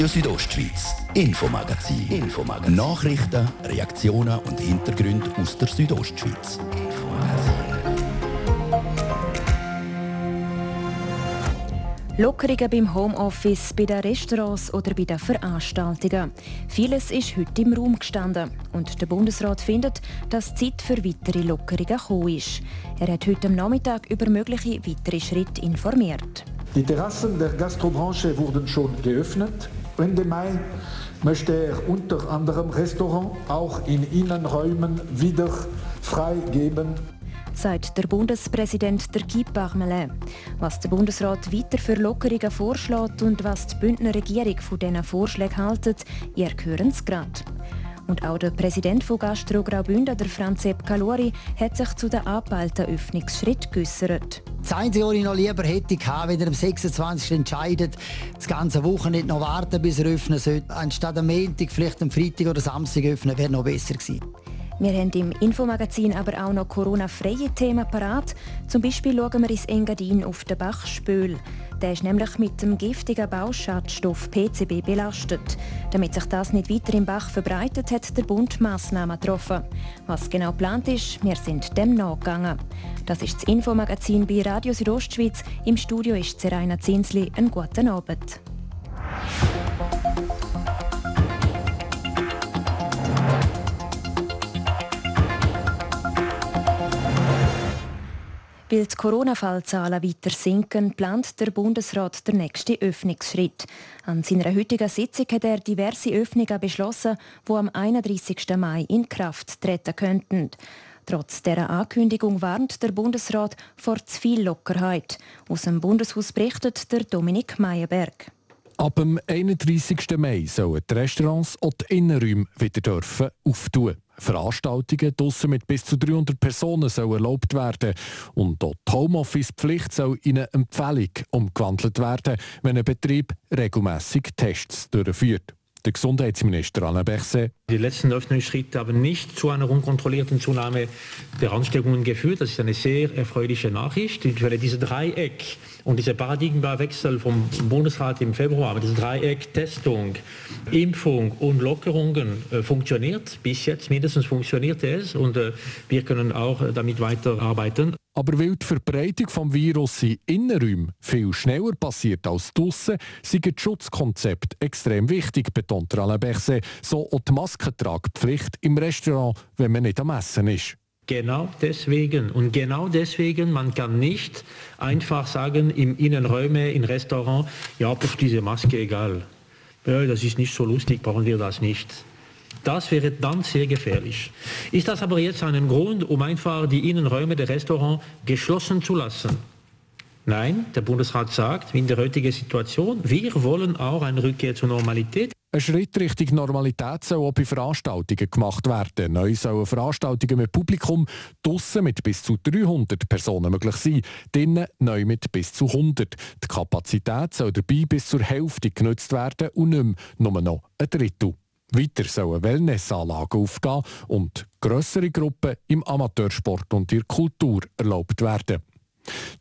Radio Südostschweiz, Infomagazin. Infomagazin. Nachrichten, Reaktionen und Hintergründe aus der Südostschweiz. Lockerungen beim Homeoffice, bei den Restaurants oder bei den Veranstaltungen. Vieles ist heute im Raum gestanden. Und der Bundesrat findet, dass Zeit für weitere Lockerungen gekommen ist. Er hat heute am Nachmittag über mögliche weitere Schritte informiert. Die Terrassen der Gastrobranche wurden schon geöffnet. Ende Mai möchte er unter anderem Restaurants auch in Innenräumen wieder freigeben sagt der Bundespräsident der Guy Parmelin. Was der Bundesrat weiter für Lockerungen vorschlägt und was die Bündner Regierung von diesen Vorschlägen hält, ihr hören es gerade. Und auch der Präsident von Gastro Graubünden, der Franzep Calori, hat sich zu den angepeilten Öffnungsschritt geäußert. Das Einzige, was ich noch lieber hätte, wenn er am 26. entscheidet, das ganze nicht noch warten, bis er öffnen sollte. Anstatt am Montag, vielleicht am Freitag oder Samstag öffnen, wäre noch besser gewesen. Wir haben im Infomagazin aber auch noch Corona-freie Themen parat. Zum Beispiel schauen wir ins Engadin auf den Bachspöl. Der ist nämlich mit dem giftigen Bauschadstoff PCB belastet. Damit sich das nicht weiter im Bach verbreitet, hat der Bund Massnahmen getroffen. Was genau geplant ist, wir sind dem nachgegangen. Das ist das Infomagazin bei Radio Südostschweiz. Im Studio ist Seraina Zinsli. Einen guten Abend. Weil die Corona-Fallzahlen weiter sinken, plant der Bundesrat den nächsten Öffnungsschritt. An seiner heutigen Sitzung hat er diverse Öffnungen beschlossen, die am 31. Mai in Kraft treten könnten. Trotz dieser Ankündigung warnt der Bundesrat vor zu viel Lockerheit. Aus dem Bundeshaus berichtet der Dominik Meyerberg. Ab dem 31. Mai sollen die Restaurants und die Innenräume wieder dürfen auftun. Veranstaltungen draussen mit bis zu 300 Personen sollen erlaubt werden. Und auch die Homeoffice-Pflicht soll in eine Empfehlung umgewandelt werden, wenn ein Betrieb regelmäßig Tests durchführt. Der Gesundheitsminister Alain Berset. Die letzten Öffnungsschritte haben nicht zu einer unkontrollierten Zunahme der Ansteckungen geführt. Das ist eine sehr erfreuliche Nachricht. Ich werde diese Dreieck und dieser Paradigmenwechsel vom Bundesrat im Februar, dieses Dreieck Testung, Impfung und Lockerungen äh, funktioniert. Bis jetzt mindestens funktioniert es und äh, wir können auch damit weiterarbeiten. Aber weil die Verbreitung des Virus in Innenräumen viel schneller passiert als draussen, sind die Schutzkonzepte extrem wichtig, betont Alain Berset. So auch die Maskentragpflicht im Restaurant, wenn man nicht am Essen ist. Genau deswegen. Und genau deswegen, man kann nicht einfach sagen, im Innenräume, im Restaurant, ja, diese Maske egal. Ja, das ist nicht so lustig, brauchen wir das nicht. Das wäre dann sehr gefährlich. Ist das aber jetzt ein Grund, um einfach die Innenräume der Restaurants geschlossen zu lassen? Nein, der Bundesrat sagt, in der heutigen Situation, wir wollen auch eine Rückkehr zur Normalität. Ein Schritt Richtung Normalität soll auch bei Veranstaltungen gemacht werden. Neu sollen Veranstaltungen mit Publikum draussen mit bis zu 300 Personen möglich sein, drinnen neu mit bis zu 100. Die Kapazität soll dabei bis zur Hälfte genutzt werden und nicht mehr nur noch ein Drittel. Weiter sollen Wellnessanlagen aufgehen und grössere Gruppen im Amateursport und in der Kultur erlaubt werden.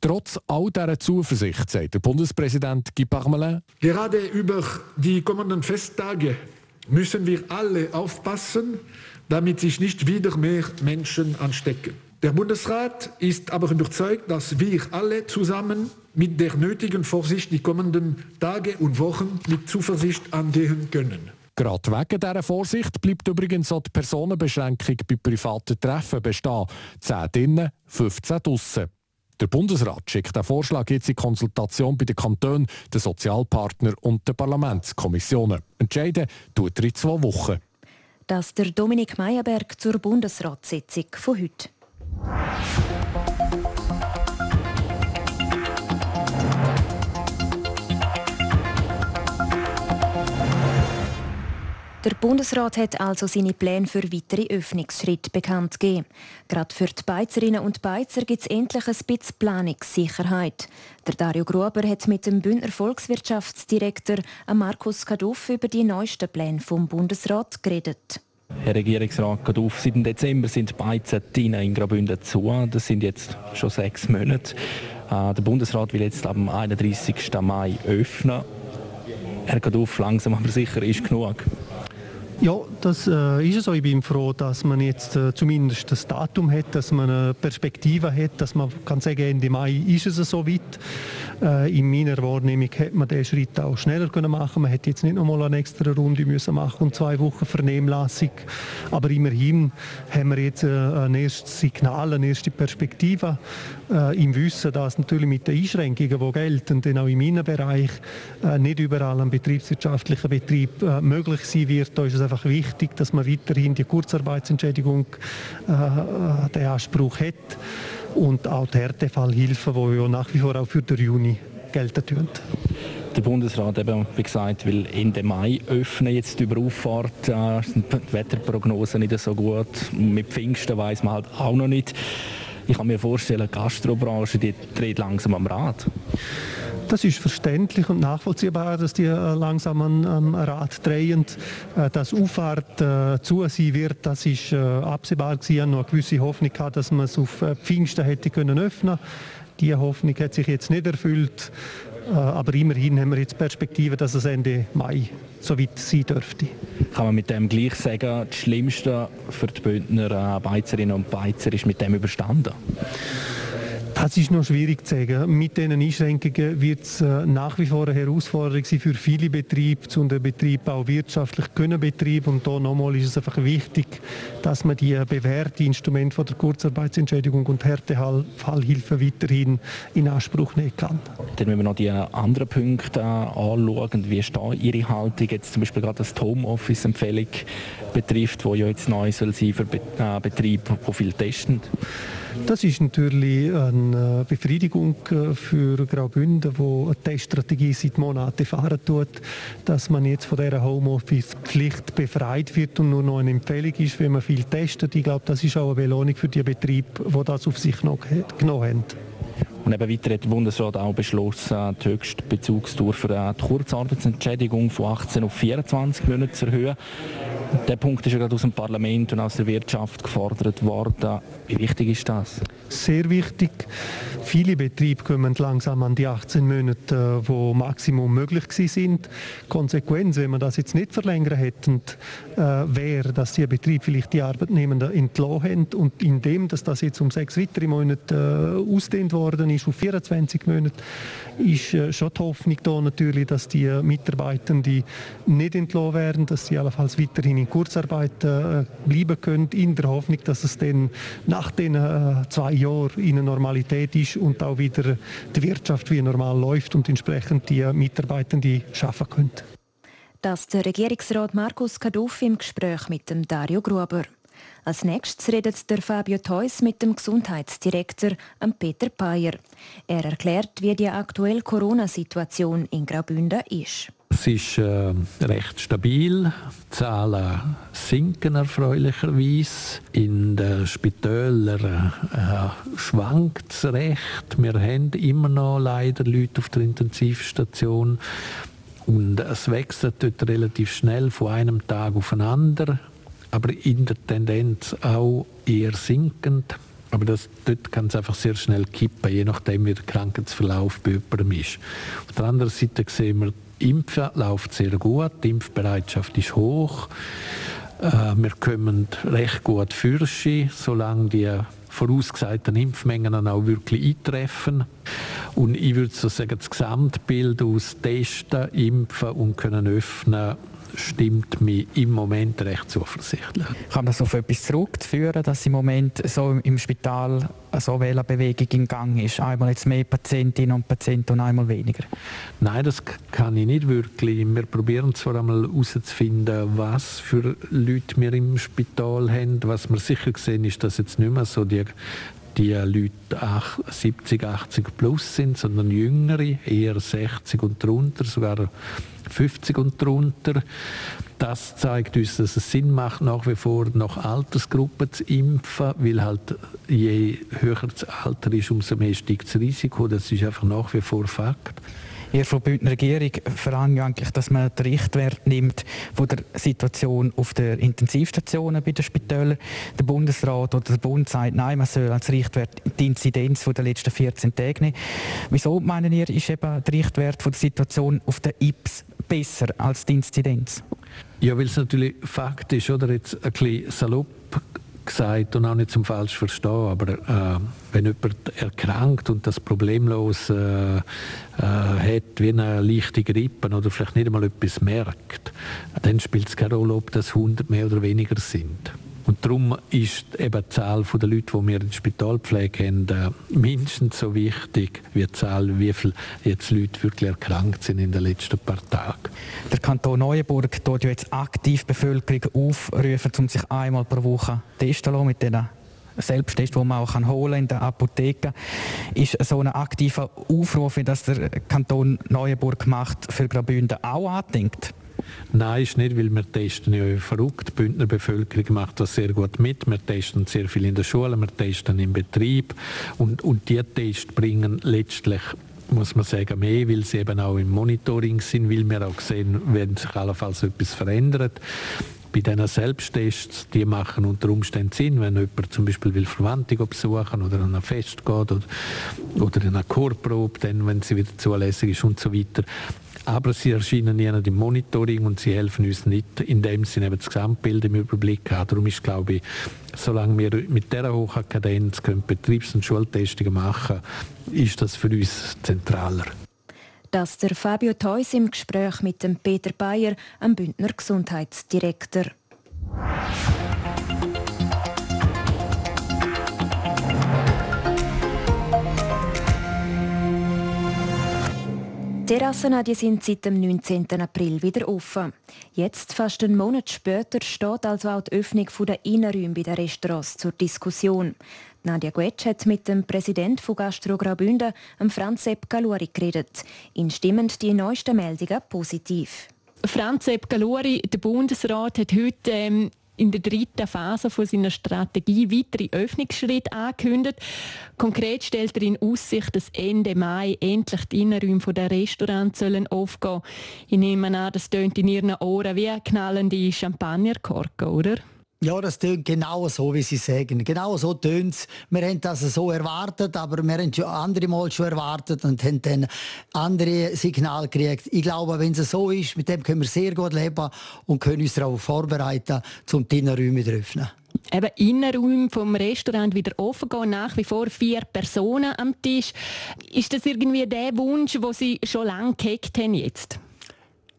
Trotz all dieser Zuversicht, sagt der Bundespräsident Guy Parmelin. Gerade über die kommenden Festtage müssen wir alle aufpassen, damit sich nicht wieder mehr Menschen anstecken. Der Bundesrat ist aber überzeugt, dass wir alle zusammen mit der nötigen Vorsicht die kommenden Tage und Wochen mit Zuversicht angehen können. Gerade wegen dieser Vorsicht bleibt übrigens auch die Personenbeschränkung bei privaten Treffen bestehen. 10 drinnen, 15 draussen. Der Bundesrat schickt den Vorschlag jetzt in Konsultation bei den Kantonen, den Sozialpartnern und den Parlamentskommissionen. Entscheiden tut er in zwei Wochen. Das der Dominik Meyerberg zur Bundesratssitzung von heute. Der Bundesrat hat also seine Pläne für weitere Öffnungsschritte bekannt gegeben. Gerade für die Beizerinnen und Beizer gibt es endlich ein bisschen Planungssicherheit. Der Dario Gruber hat mit dem Bündner Volkswirtschaftsdirektor Markus Kaduff über die neuesten Pläne vom Bundesrat geredet. Herr Regierungsrat Kaduff, seit Dezember sind Beizen in Graubünden zu. Das sind jetzt schon sechs Monate. Äh, der Bundesrat will jetzt am 31. Mai öffnen. Er geht auf, langsam aber sicher ist genug. Ja, das äh, ist so. Ich bin froh, dass man jetzt äh, zumindest das Datum hat, dass man eine Perspektive hat, dass man kann sagen, Ende Mai ist es so weit. Äh, in meiner Wahrnehmung hätte man diesen Schritt auch schneller können machen. Man hätte jetzt nicht noch mal eine extra Runde müssen machen und zwei Wochen Vernehmlassung. Aber immerhin haben wir jetzt äh, ein erstes Signal, eine erste Perspektive äh, im Wissen, dass natürlich mit den Einschränkungen, die gelten, denn auch in meinem Bereich äh, nicht überall ein betriebswirtschaftlicher Betrieb äh, möglich sein wird. Da ist es einfach wichtig, dass man weiterhin die Kurzarbeitsentschädigung äh, den Anspruch hat und auch die Härtefallhilfe, die ja nach wie vor auch für den Juni gelten tun. Der Bundesrat eben, wie gesagt, will Ende Mai öffnen. Jetzt über Auffahrt äh, die Wetterprognosen nicht so gut. Mit Pfingsten weiß man halt auch noch nicht. Ich kann mir vorstellen, die Gastrobranche die dreht langsam am Rad. Das ist verständlich und nachvollziehbar, dass die äh, langsam am, am Rad drehen. Äh, dass Auffahrt äh, zu sein wird, das ist äh, absehbar gewesen. noch eine gewisse Hoffnung gehabt, dass man es auf äh, Pfingsten hätte können öffnen. Diese Hoffnung hat sich jetzt nicht erfüllt. Aber immerhin haben wir jetzt Perspektive, dass es Ende Mai so weit sein dürfte. Kann man mit dem gleich sagen, das Schlimmste für die Bündner Beizerinnen und Beizer ist mit dem überstanden? Das ist noch schwierig zu sagen. Mit diesen Einschränkungen wird es äh, nach wie vor eine Herausforderung sein für viele Betriebe, um den Betrieb auch wirtschaftlich können betreiben. Und da nochmal ist es einfach wichtig, dass man die bewährten Instrumente von der Kurzarbeitsentschädigung und Härtefallhilfe weiterhin in Anspruch nehmen kann. Dann müssen wir noch die anderen Punkte äh, anschauen. Wie da Ihre Haltung jetzt zum Beispiel gerade das Homeoffice-Empfehlung betrifft, wo ja jetzt neu soll sein für Be äh, Betriebe, die viel testen? Das ist natürlich eine Befriedigung äh, für Graubünden, wo eine Teststrategie seit Monaten fahren tut, dass man jetzt von dieser Homeoffice-Pflicht befreit wird und nur noch eine Empfehlung ist, wenn man viel testet. Ich glaube, das ist auch eine Belohnung für die Betriebe, die das auf sich genommen haben. Und eben weiter hat der Bundesrat auch beschlossen, die höchste Bezugsdauer für die Kurzarbeitsentschädigung von 18 auf 24 Monate zu erhöhen. Der Punkt ist ja gerade aus dem Parlament und aus der Wirtschaft gefordert worden. Wie wichtig ist das? Sehr wichtig. Viele Betriebe kommen langsam an die 18 Monate, wo Maximum möglich sind. Konsequenz, wenn man das jetzt nicht verlängern hätten, äh, wäre, dass die Betriebe vielleicht die Arbeitnehmer entlassen haben und indem dass das jetzt um sechs weitere Monate äh, ausdehnt worden ist auf 24 Monate, ist äh, schon die Hoffnung da natürlich, dass die Mitarbeitenden nicht entlassen werden, dass sie allenfalls weiterhin in Kurzarbeit äh, bleiben können, in der Hoffnung, dass es dann nach den äh, zwei Jahren in eine Normalität ist und auch wieder die Wirtschaft wie normal läuft und entsprechend die Mitarbeitenden arbeiten können. Das der Regierungsrat Markus Kaduff im Gespräch mit dem Dario Gruber. Als nächstes redet der Fabio Theus mit dem Gesundheitsdirektor Peter Payer. Er erklärt, wie die aktuelle Corona-Situation in Graubünden ist. Es ist äh, recht stabil. Die Zahlen sinken erfreulicherweise. In den Spitälern äh, schwankt es recht. Wir haben immer noch leider Leute auf der Intensivstation. Und es wechselt dort relativ schnell von einem Tag auf den anderen. Aber in der Tendenz auch eher sinkend. Aber das, dort kann es einfach sehr schnell kippen, je nachdem, wie der Krankheitsverlauf bei jemandem ist. Auf der anderen Seite sehen wir, Impfen läuft sehr gut, die Impfbereitschaft ist hoch. Äh, wir kommen recht gut fürschen, solange die vorausgesagten Impfmengen dann auch wirklich eintreffen. Und ich würde so sagen, das Gesamtbild aus Testen, Impfen und können öffnen stimmt mich im Moment recht zuversichtlich. Kann man das auf etwas zurückführen, dass im Moment so im Spital so eine Bewegung in Gang ist? Einmal jetzt mehr Patientinnen und Patienten und einmal weniger? Nein, das kann ich nicht wirklich. Wir probieren zwar einmal herauszufinden, was für Leute wir im Spital haben. Was wir sicher sehen, ist, dass jetzt nicht mehr so die die Leute 70, 80 plus sind, sondern jüngere, eher 60 und drunter, sogar 50 und drunter. Das zeigt uns, dass es Sinn macht, nach wie vor nach Altersgruppen zu impfen, weil halt je höher das Alter ist, umso mehr steigt das Risiko. Das ist einfach nach wie vor Fakt. Ihr von Bündner Regierung verlangt eigentlich, dass man den Richtwert nimmt von der Situation auf der Intensivstationen bei den Spitälern. Der Bundesrat oder der Bund sagt, nein, man soll als Richtwert die Inzidenz der letzten 14 Tage nehmen. Wieso meinen ihr, ist eben der Richtwert von der Situation auf der IPS besser als die Inzidenz? Ja, weil es natürlich Fakt ist, oder jetzt ein bisschen salopp gesagt und auch nicht zum falsch verstehen, aber äh, wenn jemand erkrankt und das problemlos äh, äh, hat, wie eine leichte Grippe oder vielleicht nicht einmal etwas merkt, dann spielt es keine Rolle, ob das 100 mehr oder weniger sind. Und darum ist eben die Zahl der Leute, die wir in der Spitalpflege haben, äh, mindestens so wichtig wie die Zahl, wie viele Leute wirklich erkrankt sind in den letzten paar Tagen. Der Kanton Neuenburg tut jetzt aktiv die Bevölkerung aufrufen, um sich einmal pro Woche testen zu mit diesen Selbsttest, den man auch holen kann in der Apotheke, ist so ein aktiver Aufruf, wie das der Kanton Neuenburg macht, für Graubünden auch andenkt. Nein, ist nicht, weil wir testen ja verrückt. Die Bündner Bevölkerung macht das sehr gut mit. Wir testen sehr viel in der Schule, wir testen im Betrieb und, und die Tests bringen letztlich muss man sagen, mehr, weil sie eben auch im Monitoring sind, weil wir auch sehen, wenn sich allenfalls etwas verändert. Bei diesen Selbsttests, die machen unter Umständen Sinn, wenn jemand zum Beispiel will Verwandte besuchen oder an ein Fest geht oder, oder in eine Chorprobe, dann, wenn sie wieder zulässig ist und so weiter aber sie erscheinen nie im Monitoring und sie helfen uns nicht, indem sie eben das Gesamtbild im Überblick haben. Darum ist, glaube ich, solange wir mit dieser hohen Kadenz Betriebs- und Schultestungen machen, ist das für uns zentraler. Das der Fabio Theus im Gespräch mit dem Peter Bayer, am Bündner Gesundheitsdirektor. Terrassen die sind seit dem 19. April wieder offen. Jetzt, fast einen Monat später, steht also auch die Öffnung der Innenräume bei den Restaurants zur Diskussion. Nadia Guetsch hat mit dem Präsidenten von Gastro Graubünden, Franz Sepp Galuri, geredet. Ihn stimmen die neuesten Meldungen positiv. Franz Sepp Galuri, der Bundesrat, hat heute ähm, in der dritten Phase von seiner Strategie weitere Öffnungsschritte angekündigt. Konkret stellt er in Aussicht, dass Ende Mai endlich die Innenräume der Restaurants sollen aufgehen Ich nehme an, das tönt in Ihren Ohren wie knallende Champagnerkorken, oder? Ja, das tönt genau so, wie Sie sagen. Genau so tönt es. Wir haben das so erwartet, aber wir haben schon andere Mal schon erwartet und haben dann andere Signale gekriegt. Ich glaube, wenn es so ist, mit dem können wir sehr gut leben und können uns darauf vorbereiten, zum die Innenräume zu öffnen. Eben Innenräume vom Restaurant wieder offen gehen, nach wie vor vier Personen am Tisch. Ist das irgendwie der Wunsch, den Sie schon lange gehegt haben jetzt?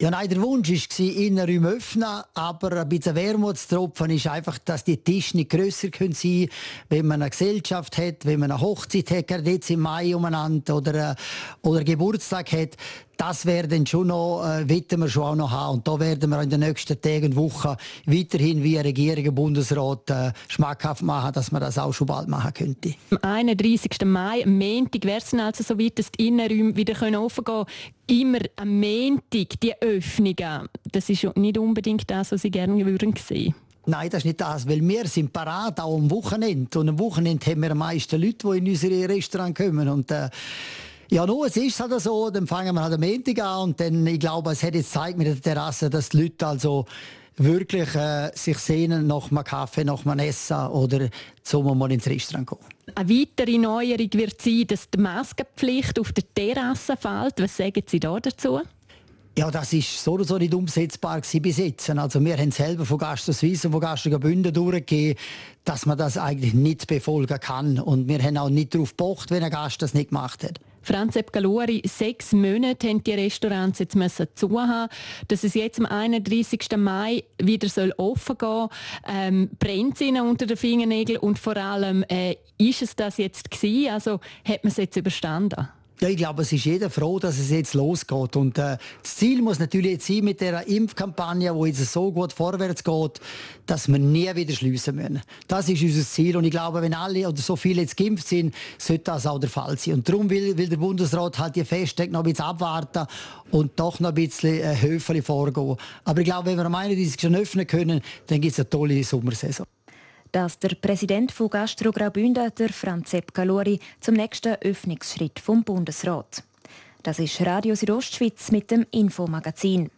Ja, nein, der Wunsch war, Innenräume öffnen, aber ein bisschen Wermutstropfen ist einfach, dass die Tische nicht grösser sein können, wenn man eine Gesellschaft hat, wenn man eine Hochzeit hat, gerade jetzt im Mai umeinander oder, äh, oder Geburtstag hat das werden schon noch, äh, wir schon auch noch haben. Und da werden wir in den nächsten Tagen und Wochen weiterhin wie Regierung und Bundesrat äh, schmackhaft machen, dass man das auch schon bald machen könnte. Am 31. Mai, am Montag, wäre es also so weit, dass die Innenräume wieder offen gehen können. Immer am Montag die Öffnungen. Das ist nicht unbedingt das, was Sie gerne würden sehen Nein, das ist nicht das, weil wir sind parat, auch am Wochenende. Und am Wochenende haben wir am meisten Leute, die in unsere Restaurants kommen. Und, äh, ja, nur, es ist halt so, dann fangen wir halt am Montag an und dann, ich glaube, es hat jetzt gezeigt mit der Terrasse, dass die Leute also wirklich äh, sich sehnen nach einem Kaffee, nach einem Essen oder zum mal ins Restaurant gehen. Eine weitere Neuerung wird sein, dass die Maskenpflicht auf der Terrasse fällt. Was sagen Sie da dazu? Ja, das ist so oder so nicht umsetzbar bis jetzt. Also wir haben selber von Gastro Suisse und von Gastro Bünden durchgegeben, dass man das eigentlich nicht befolgen kann. Und wir haben auch nicht darauf gepocht, wenn ein Gast das nicht gemacht hat. Franz Galori, sechs Monate haben die Restaurants jetzt müssen zu haben. Dass es jetzt am 31. Mai wieder soll offen gehen ähm, brennt es ihnen unter den Fingernägeln und vor allem, äh, ist es das jetzt gewesen? Also hat man es jetzt überstanden? Ja, ich glaube, es ist jeder froh, dass es jetzt losgeht. Und äh, das Ziel muss natürlich jetzt sein mit der Impfkampagne, wo jetzt so gut vorwärts geht, dass wir nie wieder schließen müssen. Das ist unser Ziel. Und ich glaube, wenn alle oder so viele jetzt geimpft sind, sollte das auch der Fall sein. Und darum will, will der Bundesrat halt die Festtage noch ein bisschen abwarten und doch noch ein bisschen äh, höflich vorgehen. Aber ich glaube, wenn wir am 31. schon öffnen können, dann gibt es eine tolle Sommersaison dass der Präsident von Gastro Graubünden, der Franz Sepp Galori, zum nächsten Öffnungsschritt vom Bundesrat. Das ist Radio Südostschweiz mit dem Infomagazin.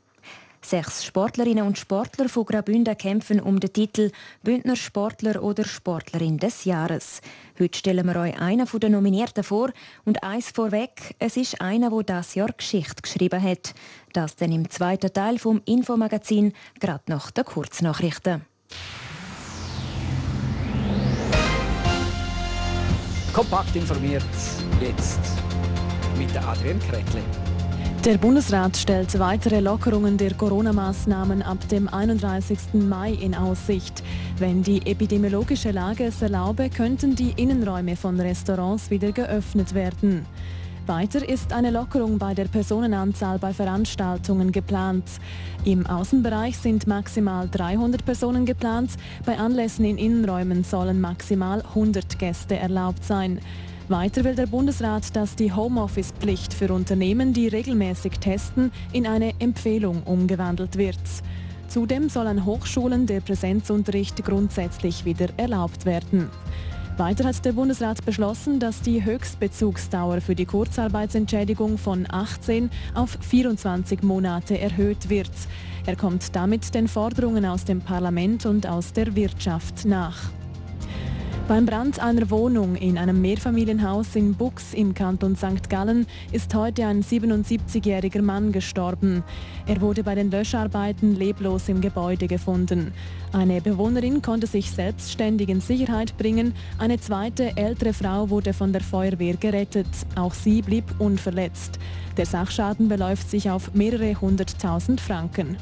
Sechs Sportlerinnen und Sportler von Graubünden kämpfen um den Titel Bündner Sportler oder Sportlerin des Jahres. Heute stellen wir euch einen der Nominierten vor und eins vorweg, es ist einer, der das Jahr Geschichte geschrieben hat. Das dann im zweiten Teil vom Infomagazin, gerade nach den Kurznachrichten. Kompakt informiert jetzt mit Adrian Kretli. Der Bundesrat stellt weitere Lockerungen der Corona-Maßnahmen ab dem 31. Mai in Aussicht. Wenn die epidemiologische Lage es erlaube, könnten die Innenräume von Restaurants wieder geöffnet werden. Weiter ist eine Lockerung bei der Personenanzahl bei Veranstaltungen geplant. Im Außenbereich sind maximal 300 Personen geplant, bei Anlässen in Innenräumen sollen maximal 100 Gäste erlaubt sein. Weiter will der Bundesrat, dass die Homeoffice-Pflicht für Unternehmen, die regelmäßig testen, in eine Empfehlung umgewandelt wird. Zudem soll an Hochschulen der Präsenzunterricht grundsätzlich wieder erlaubt werden. Weiter hat der Bundesrat beschlossen, dass die Höchstbezugsdauer für die Kurzarbeitsentschädigung von 18 auf 24 Monate erhöht wird. Er kommt damit den Forderungen aus dem Parlament und aus der Wirtschaft nach. Beim Brand einer Wohnung in einem Mehrfamilienhaus in Bux im Kanton St. Gallen ist heute ein 77-jähriger Mann gestorben. Er wurde bei den Löscharbeiten leblos im Gebäude gefunden. Eine Bewohnerin konnte sich selbstständig in Sicherheit bringen. Eine zweite ältere Frau wurde von der Feuerwehr gerettet. Auch sie blieb unverletzt. Der Sachschaden beläuft sich auf mehrere hunderttausend Franken.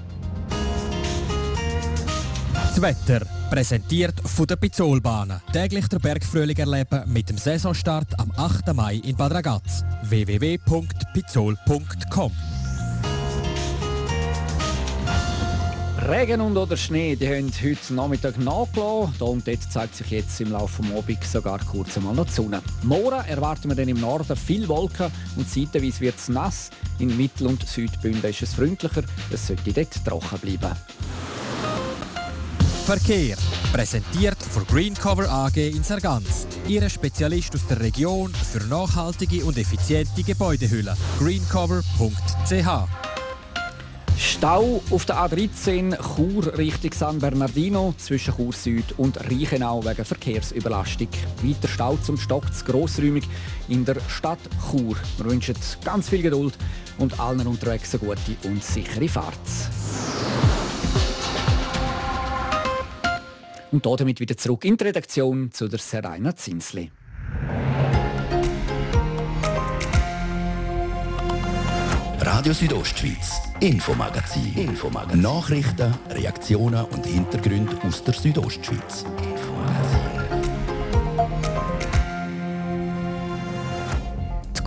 Das Wetter präsentiert von der Pizzolbahnen. Täglich der Bergfrühling erleben mit dem Saisonstart am 8. Mai in Bad Ragaz. www.pizzol.com Regen und oder Schnee, die haben heute Nachmittag nachgelassen. Da und dort zeigt sich jetzt im Laufe des Abends sogar kurz einmal noch die Sonne. Morgen erwarten wir dann im Norden viel Wolken und zeitweise wird es nass. In Mittel- und Südbünden ist es freundlicher. Es sollte dort trocken bleiben. Verkehr. Präsentiert von Greencover AG in Sargans. Ihre Spezialist aus der Region für nachhaltige und effiziente Gebäudehülle. greencover.ch Stau auf der A13 Chur Richtung San Bernardino zwischen Chur Süd und Reichenau wegen Verkehrsüberlastung. Weiter Stau zum Stock zu grossräumig in der Stadt Chur. Wir wünschen ganz viel Geduld und allen unterwegs eine gute und sichere Fahrt. Und damit wieder zurück in die Redaktion zu der Serena Zinsli. Radio Südostschweiz, Infomagazin. Infomagazin. Nachrichten, Reaktionen und Hintergründe aus der Südostschweiz. Die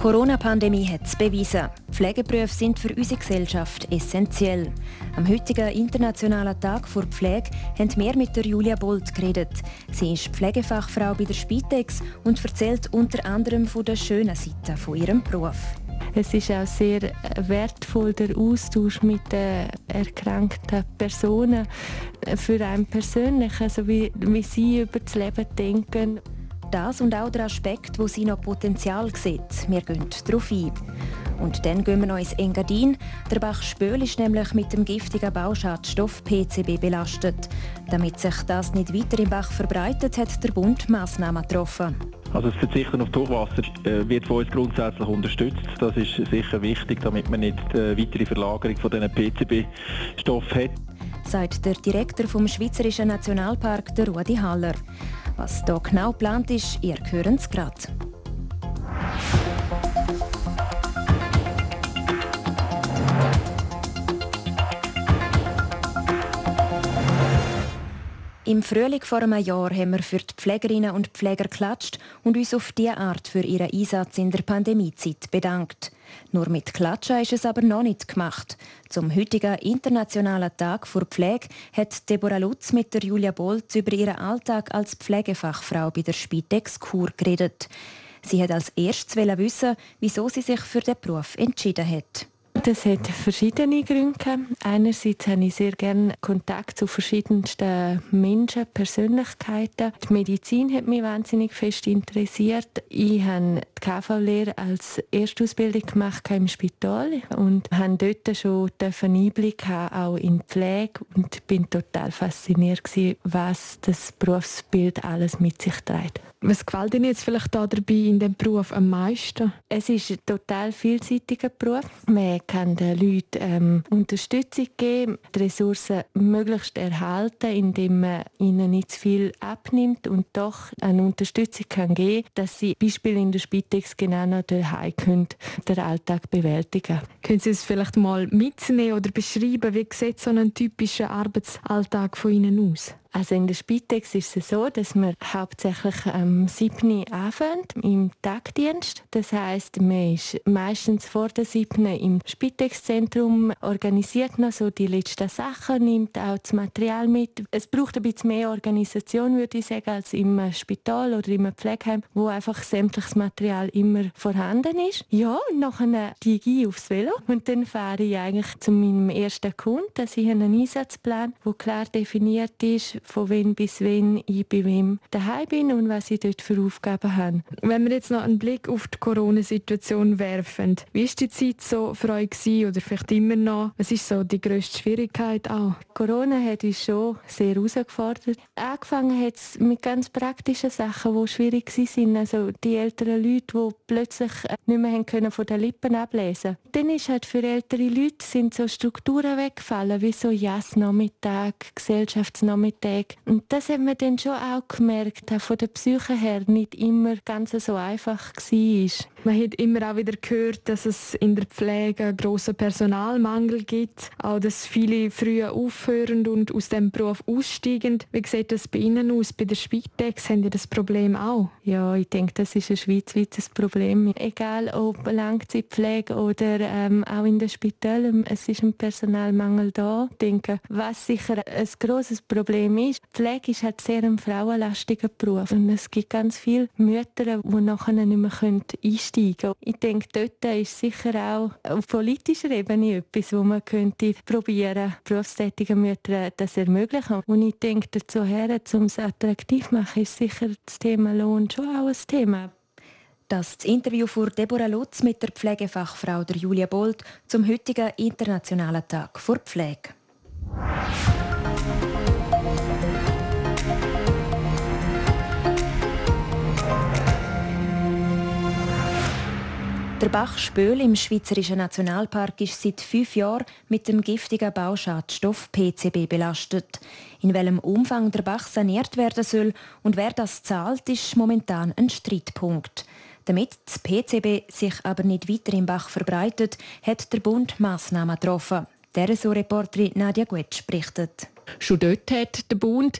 Corona-Pandemie hat es bewiesen. Pflegeberufe sind für unsere Gesellschaft essentiell. Am heutigen Internationalen Tag vor Pflege haben wir mit der Julia Bolt geredet. Sie ist Pflegefachfrau bei der Spitex und erzählt unter anderem von den schönen Seiten von ihrem Beruf. Es ist auch sehr wertvoll der Austausch mit den erkrankten Personen für einen persönlich, also wie, wie sie über das Leben denken. Das und auch der Aspekt, wo sie noch Potenzial sieht. Wir gehen darauf ein. Und dann gehen wir noch ins Engadin. Der Bach Spöl ist nämlich mit dem giftigen Bauschadstoff PCB belastet. Damit sich das nicht weiter im Bach verbreitet, hat der Bund Massnahmen getroffen. Also das Verzichten auf Durchwasser äh, wird von uns grundsätzlich unterstützt. Das ist sicher wichtig, damit man nicht äh, weitere Verlagerung von diesen PCB-Stoffen hat. Sagt der Direktor vom Schweizerischen Nationalpark, der Rudi Haller. Was hier genau geplant ist, ihr hören es gerade. Im Frühling vor einem Jahr haben wir für die Pflegerinnen und Pfleger geklatscht und uns auf diese Art für ihren Einsatz in der Pandemiezeit bedankt. Nur mit Klatschen ist es aber noch nicht gemacht. Zum heutigen Internationalen Tag vor Pflege hat Deborah Lutz mit der Julia Bolt über ihren Alltag als Pflegefachfrau bei der Spitex Kur geredet. Sie hat als erstes wissen, wieso sie sich für den Beruf entschieden hat. Das hat verschiedene Gründe. Einerseits habe ich sehr gerne Kontakt zu verschiedensten Menschen, Persönlichkeiten. Die Medizin hat mich wahnsinnig fest interessiert. Ich habe die KV-Lehre als Erstausbildung gemacht im Spital und habe dort schon einen Einblick haben, auch in die Pflege und bin total fasziniert was das Berufsbild alles mit sich trägt. Was gefällt Ihnen jetzt vielleicht da dabei in dem Beruf am meisten? Es ist ein total vielseitiger Beruf. Man kann den Leuten ähm, Unterstützung geben, die Ressourcen möglichst erhalten, indem man ihnen nicht zu viel abnimmt und doch eine Unterstützung kann geben, dass sie Beispiel in der Spitex genau noch daheim können, den Alltag bewältigen. Können Sie es vielleicht mal mitnehmen oder beschreiben, wie sieht so ein typischer Arbeitsalltag von Ihnen aus? Also in der Spitex ist es so, dass wir hauptsächlich am 7. anfangen im Tagdienst. Das heißt, man ist meistens vor der 7. im Spitex-Zentrum, organisiert noch so die letzten Sachen, nimmt auch das Material mit. Es braucht ein bisschen mehr Organisation, würde ich sagen, als im Spital oder im Pflegeheim, wo einfach sämtliches Material immer vorhanden ist. Ja, nachher steige ich aufs Velo und dann fahre ich eigentlich zu meinem ersten Kunden. Ich habe einen Einsatzplan, der klar definiert ist, von wann bis wann ich bei wem daheim bin und was ich dort für Aufgaben habe. Wenn wir jetzt noch einen Blick auf die Corona-Situation werfen, wie war die Zeit so für euch oder vielleicht immer noch? Was ist so die grösste Schwierigkeit auch? Corona hat uns schon sehr herausgefordert. Angefangen hat es mit ganz praktischen Sachen, die schwierig waren. Also die älteren Leute, die plötzlich nicht mehr können von den Lippen ablesen Dann ist halt für ältere Leute sind so Strukturen weggefallen, wie so Jassnachmittag, Gesellschaftsnachmittag, Weg. Und das hat man dann schon auch gemerkt, auch von der Psyche her nicht immer ganz so einfach war. Man hat immer auch wieder gehört, dass es in der Pflege einen grossen Personalmangel gibt, auch dass viele früher aufhören und aus dem Beruf aussteigen. Wie sieht das bei Ihnen aus? Bei der Spitex haben Sie das Problem auch? Ja, ich denke, das ist ein schweizweites Problem. Egal ob Langzeitpflege oder ähm, auch in den Spitälern, es ist ein Personalmangel da. Ich denke, was sicher ein grosses Problem ist, Pflege ist halt sehr ein frauenlastiger Beruf und es gibt ganz viele Mütter, die nachher nicht mehr einsteigen einsteigen. Ich denke, dort ist sicher auch auf politischer Ebene etwas, wo man könnte probieren, berufstätigen Müttern das ermöglichen. Und ich denke, dazu her, um es attraktiv zu machen, ist sicher das Thema Lohn schon auch ein Thema. Das, Interview von Deborah Lutz mit der Pflegefachfrau Julia Bolt zum heutigen Internationalen Tag vor Pflege. Der Bach Spöl im Schweizerischen Nationalpark ist seit fünf Jahren mit dem giftigen Bauschadstoff PCB belastet. In welchem Umfang der Bach saniert werden soll und wer das zahlt, ist momentan ein Streitpunkt. Damit das PCB sich aber nicht weiter im Bach verbreitet, hat der Bund Massnahmen getroffen. Der Reporterin Nadia Guetsch berichtet. Schon dort hat der Bund,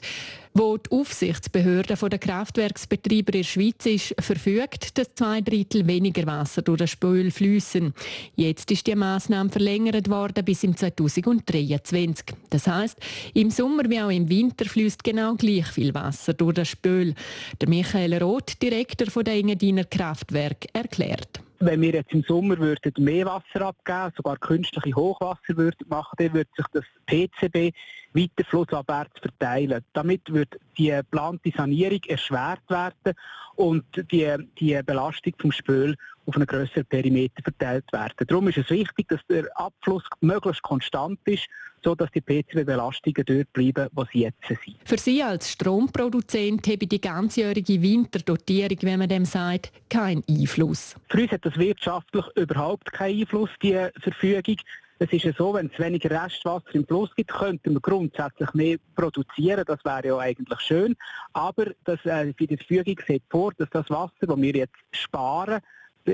wo die Aufsichtsbehörde der Kraftwerksbetreiber in der Schweiz ist, verfügt, dass zwei Drittel weniger Wasser durch den Spül fließen. Jetzt ist die Maßnahme verlängert worden bis im 2023. Das heißt, im Sommer wie auch im Winter fließt genau gleich viel Wasser durch den Spül. Der Michael Roth, Direktor der Engadiner Kraftwerk, erklärt. Wenn wir jetzt im Sommer würden mehr Wasser abgeben, sogar künstliche Hochwasser würden machen, dann würde sich das PCB weiter flussabwärts verteilen. Damit wird die geplante Sanierung erschwert werden und die, die Belastung vom Spül auf einen grösseren Perimeter verteilt werden. Darum ist es wichtig, dass der Abfluss möglichst konstant ist, sodass die PCB-Belastungen dort bleiben, wo sie jetzt sind. Für Sie als Stromproduzent habe die ganzjährige Winterdotierung, wenn man dem sagt, keinen Einfluss. Für uns hat das wirtschaftlich überhaupt keinen Einfluss, die Verfügung. Es ist ja so, wenn es weniger Restwasser im Fluss gibt, könnte man grundsätzlich mehr produzieren. Das wäre ja eigentlich schön. Aber das, äh, die Verfügung sieht vor, dass das Wasser, das wir jetzt sparen,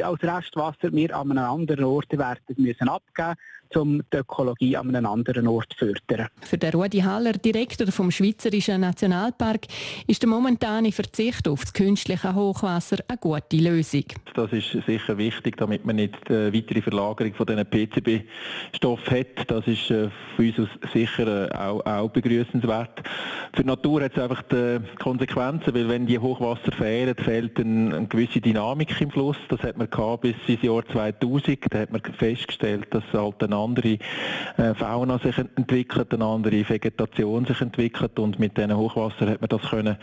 als Restwasser wir an einem anderen Ort werden müssen abgeben um die Ökologie an einem anderen Ort zu fördern. Für den Rudi Haller, Direktor vom Schweizerischen Nationalpark, ist der momentane Verzicht auf das künstliche Hochwasser eine gute Lösung. Das ist sicher wichtig, damit man nicht äh, weitere Verlagerung von diesen PCB-Stoffen hat. Das ist äh, für uns sicher äh, auch, auch begrüßenswert. Für die Natur hat es einfach die Konsequenzen, weil wenn die Hochwasser fehlen, fehlt eine, eine gewisse Dynamik im Fluss. Das hat man gehabt bis ins Jahr 2000. Da hat man festgestellt, dass halt eine andere äh, Fauna sich entwickelt, eine andere Vegetation sich entwickelt und mit diesen Hochwasser hat man das können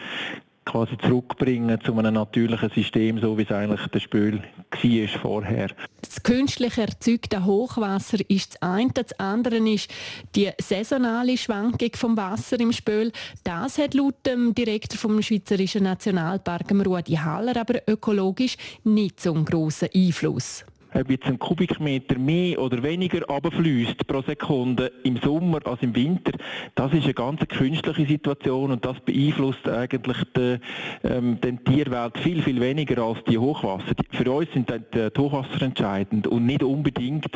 quasi zurückbringen zu einem natürlichen System, so wie es eigentlich der Spül war vorher. Das künstlich erzeugte Hochwasser ist das eine. Das andere ist die saisonale Schwankung vom Wasser im Spül. Das hat laut dem Direktor vom Schweizerischen Nationalpark, Rudi Haller, aber ökologisch nicht so einen grossen Einfluss ob jetzt ein Kubikmeter mehr oder weniger abfließt pro Sekunde im Sommer als im Winter, das ist eine ganz künstliche Situation und das beeinflusst eigentlich die, ähm, die Tierwelt viel, viel weniger als die Hochwasser. Für uns sind die Hochwasser entscheidend und nicht unbedingt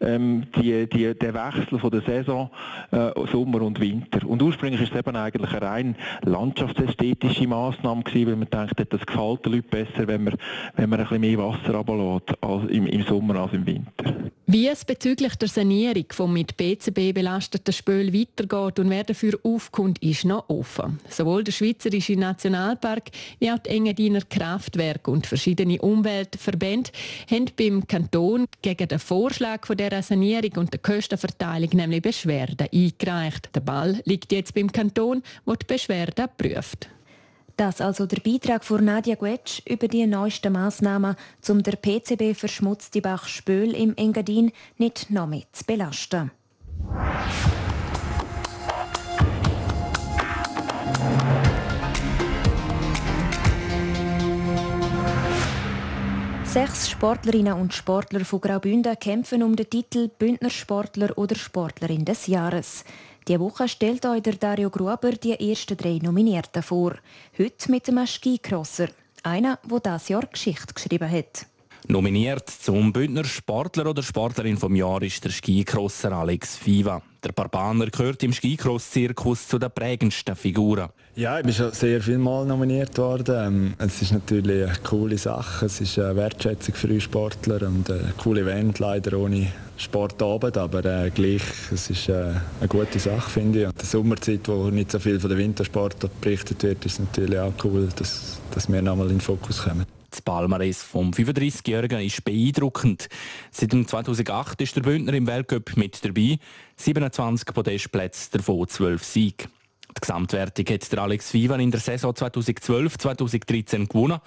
ähm, die, die, der Wechsel von der Saison äh, Sommer und Winter. Und ursprünglich ist es eben eigentlich eine rein landschaftsästhetische Maßnahme gewesen, weil man denkt, das gefällt den Leuten besser, wenn man, wenn man ein bisschen mehr Wasser runterlässt als im Sommer als im Winter. Wie es bezüglich der Sanierung vom mit BCB belasteten Spöl weitergeht und wer dafür aufkommt, ist noch offen. Sowohl der Schweizerische Nationalpark wie auch die Engadiner Kraftwerke und verschiedene Umweltverbände haben beim Kanton gegen den Vorschlag von der Sanierung und der Kostenverteilung nämlich Beschwerden eingereicht. Der Ball liegt jetzt beim Kanton, der die Beschwerden prüft. Das also der Beitrag von Nadia Guetsch über die neuesten Massnahmen, um der PCB verschmutzte Bach Spöl im Engadin nicht noch mehr zu belasten. Sechs Sportlerinnen und Sportler von Graubünden kämpfen um den Titel Bündner Sportler oder Sportlerin des Jahres. Diese Woche stellt euch der Dario Gruber die ersten drei Nominierten vor. Heute mit einem Skicrosser. Einer, der dieses Jahr Geschichte geschrieben hat. Nominiert zum Bündner Sportler oder Sportlerin vom Jahr ist der Skicrosser Alex Fiva. Der Barbaner gehört im Skicross-Zirkus zu den prägendsten Figuren. Ja, ich bin schon sehr viel Mal nominiert worden. Ähm, es ist natürlich eine coole Sache. Es ist eine Wertschätzung für uns Sportler und ein cooles Event, leider ohne Sportabend, aber äh, gleich, es ist äh, eine gute Sache, finde ich. Und der Sommerzeit, wo nicht so viel von der Wintersport berichtet wird, ist natürlich auch cool, dass, dass wir nochmal in den Fokus kommen. Das Palmares vom 35-Jährigen ist beeindruckend. Seit 2008 ist der Bündner im Weltcup mit dabei. 27 Podestplätze, davon 12 Siege. Die Gesamtwertung hat der Alex Vivan in der Saison 2012-2013 gewonnen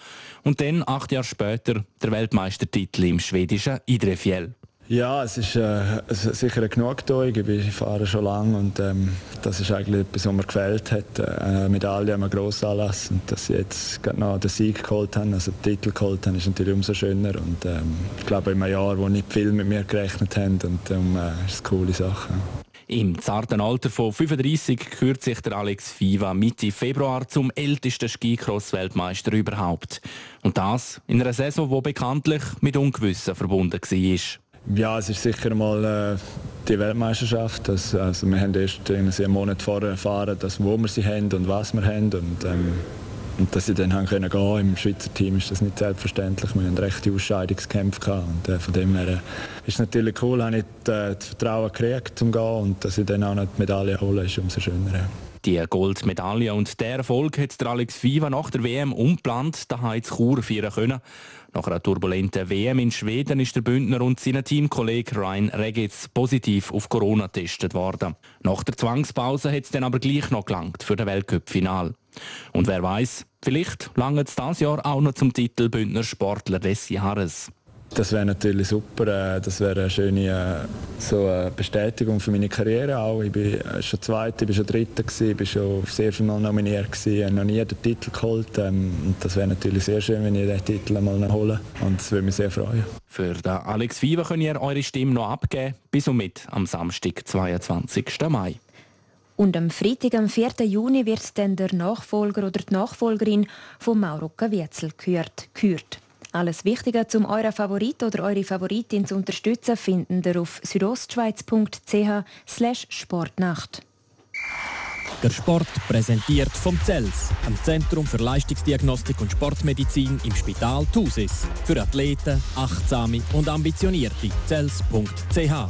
und dann, acht Jahre später, der Weltmeistertitel im schwedischen Idrefjell. Ja, es ist äh, sicher eine Genugtuung. Ich fahre schon lange und ähm, das ist eigentlich etwas, was mir gefällt hat. Äh, Medaille haben wir gross Anlass und dass sie jetzt noch den Sieg geholt haben, also den Titel geholt haben, ist natürlich umso schöner und ähm, ich glaube in einem Jahr, wo nicht viel mit mir gerechnet haben und darum äh, ist es eine coole Sache. Im zarten Alter von 35 kürt sich der Alex Fiva Mitte Februar zum ältesten Skicross-Weltmeister überhaupt. Und das in einer Saison, die bekanntlich mit Ungewissen verbunden war. Ja, es ist sicher mal äh, die Weltmeisterschaft. Das, also wir haben erst einen Monat vorher erfahren, dass, wo wir sie haben und was wir haben. Und, ähm, und dass sie dann haben können gehen im Schweizer Team ist das nicht selbstverständlich. Wir haben rechte Ausscheidungskämpfe gehabt. Und äh, von dem her äh, ist es natürlich cool, habe ich äh, das Vertrauen gekriegt zum gehen und dass ich dann auch noch die Medaille hole, ist umso schöner. Ja. Die Goldmedaille und der Erfolg hat der Alex Viva nach der WM umplant daheim zu Chur feiern können. Nach einer turbulenten WM in Schweden ist der Bündner und sein Teamkollege Ryan Regitz positiv auf Corona getestet worden. Nach der Zwangspause hat es dann aber gleich noch gelangt für das Weltcup-Final. Und wer weiß, vielleicht langt es dieses Jahr auch noch zum Titel Bündner Sportler des Jahres. Das wäre natürlich super. Äh, das wäre eine schöne äh, so eine Bestätigung für meine Karriere auch. Ich bin äh, schon Zweiter, ich bin schon Dritter ich bin schon sehr viel Mal nominiert gewesen, habe noch nie den Titel geholt. Ähm, und das wäre natürlich sehr schön, wenn ich den Titel einmal hole. Und das würde mich sehr freuen. Für den Alex Viva könnt ihr eure Stimme noch abgeben, bis und mit am Samstag, 22. Mai. Und am Freitag, am 4. Juni, wird dann der Nachfolger oder die Nachfolgerin von Mauro Kavietzel gekürt. Alles Wichtige, um euren Favorit oder eure Favoritin zu unterstützen, finden ihr auf südostschweiz.ch Sportnacht. Der Sport präsentiert vom CELS, am Zentrum für Leistungsdiagnostik und Sportmedizin im Spital Thusis. Für Athleten, Achtsame und Ambitionierte. CELS.ch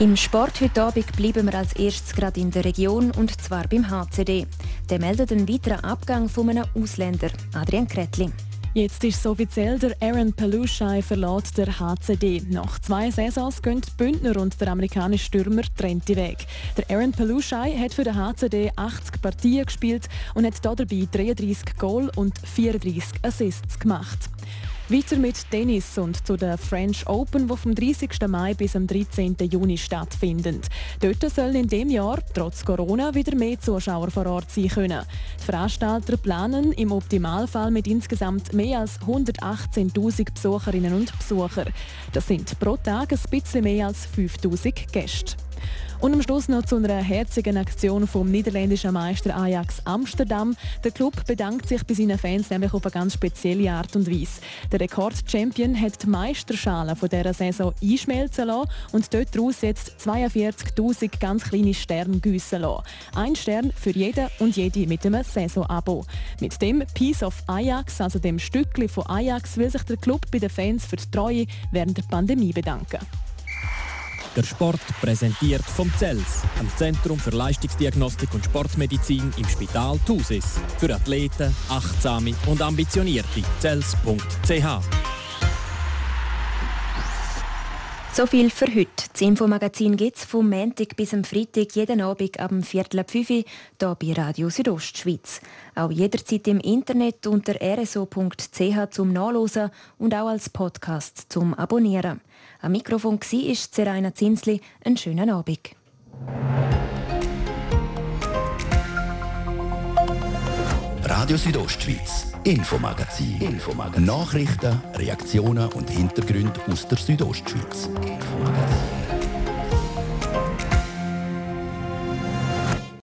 im Sport heute Abend bleiben wir als erstes gerade in der Region und zwar beim HCD. Der meldet einen weiteren Abgang von einem Ausländer, Adrian Kretli. Jetzt ist es offiziell, der Aaron Pelushai verlässt der HCD. Nach zwei Saisons gehen die Bündner und der amerikanische Stürmer trennte Weg. Der Aaron Pelushai hat für den HCD 80 Partien gespielt und hat dabei 33 Goal und 34 Assists gemacht. Weiter mit Tennis und zu den French Open, die vom 30. Mai bis am 13. Juni stattfinden. Dort sollen in dem Jahr trotz Corona wieder mehr Zuschauer vor Ort sein können. Die Veranstalter planen im Optimalfall mit insgesamt mehr als 118.000 Besucherinnen und Besucher. Das sind pro Tag ein bisschen mehr als 5.000 Gäste. Und am Schluss noch zu einer herzigen Aktion vom niederländischen Meister Ajax Amsterdam. Der Club bedankt sich bei seinen Fans nämlich auf eine ganz spezielle Art und Weise. Der Rekordchampion hat die Meisterschale von dieser Saison einschmelzen lassen und dort daraus jetzt 42'000 ganz kleine Sterne gießen lassen. Ein Stern für jeden und jede mit einem Saisonabo. Mit dem Piece of Ajax, also dem Stückli von Ajax, will sich der Club bei den Fans für die Treue während der Pandemie bedanken. Der Sport präsentiert vom CELS, am Zentrum für Leistungsdiagnostik und Sportmedizin im Spital Thusis. Für Athleten, Achtsame und Ambitionierte. CELS.ch So viel für heute. Das Infomagazin gibt es vom Montag bis am Freitag jeden Abend ab dem Viertel ab 5 Uhr hier bei Radio Südostschweiz. Auch jederzeit im Internet unter rso.ch zum Nachlesen und auch als Podcast zum Abonnieren. Am Mikrofon war Seraina Zinsli. Einen schönen Abend. Radio Südostschweiz, Infomagazin. Infomagazin. Nachrichten, Reaktionen und Hintergründe aus der Südostschweiz. Infomagazin.